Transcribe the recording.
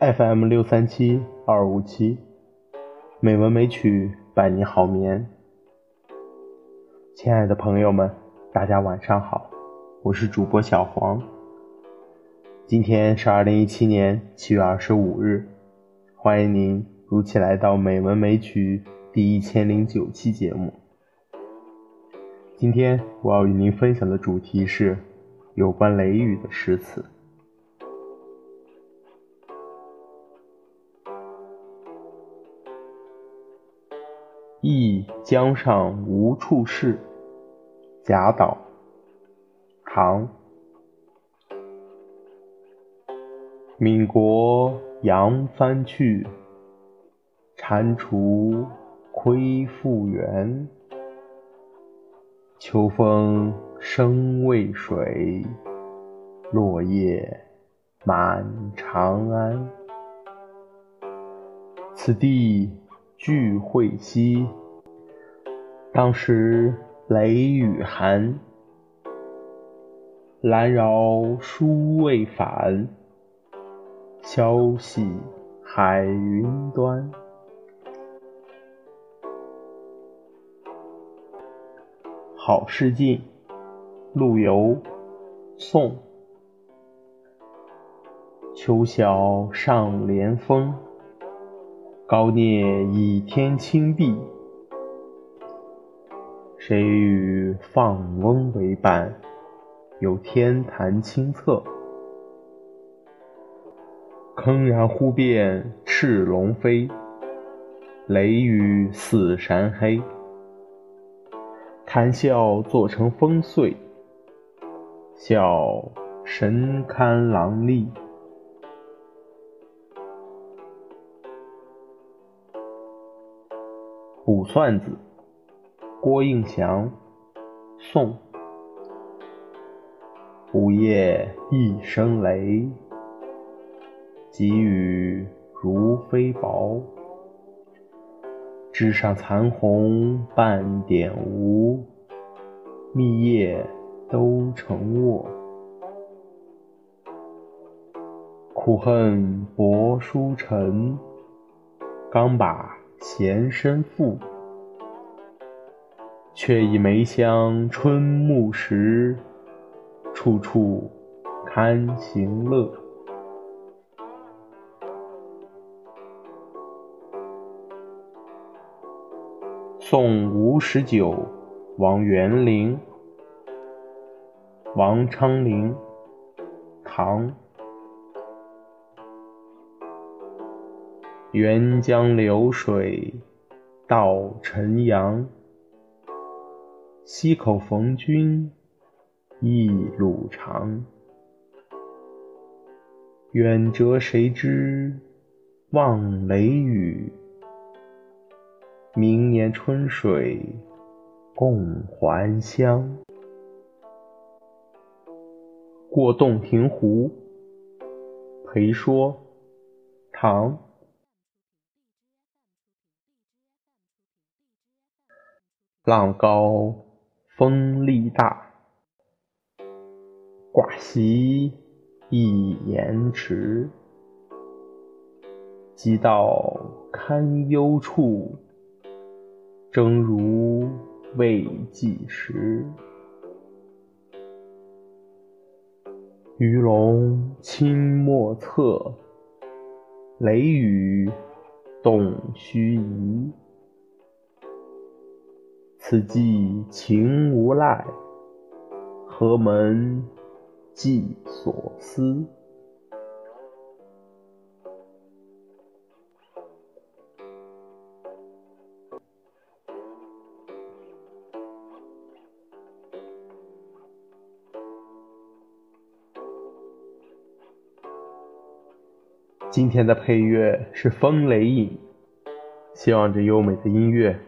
FM 六三七二五七，美文美曲伴你好眠。亲爱的朋友们，大家晚上好，我是主播小黄。今天是二零一七年七月二十五日，欢迎您如期来到美文美曲第一千零九期节目。今天我要与您分享的主题是有关雷雨的诗词。忆江上无处事，贾岛，唐。闽国扬帆去，蟾蜍窥复原。秋风生渭水，落叶满长安。此地。聚会兮，当时雷雨寒。兰扰书未返，消息海云端。好事近，陆游，宋。秋晓上连峰。高聂倚天青壁，谁与放翁为伴？有天坛清澈，铿然忽变赤龙飞，雷雨似山黑。谈笑做成风碎，笑神堪狼狈。《卜算子》郭应祥，宋。午夜一声雷，急雨如飞雹。枝上残红半点无，密叶都成卧。苦恨薄书尘，刚把。闲身赋，却以梅香春暮时，处处堪行乐。送吴十九，王元龄。王昌龄，唐。沅江流水到晨阳，溪口逢君一路长。远谪谁知望雷雨，明年春水共还乡。过洞庭湖，裴说，唐。浪高风力大，挂席一言迟。急到堪忧处，正如未计时。鱼龙侵莫测，雷雨动须臾。此际情无赖，何门寄所思？今天的配乐是《风雷影》，希望这优美的音乐。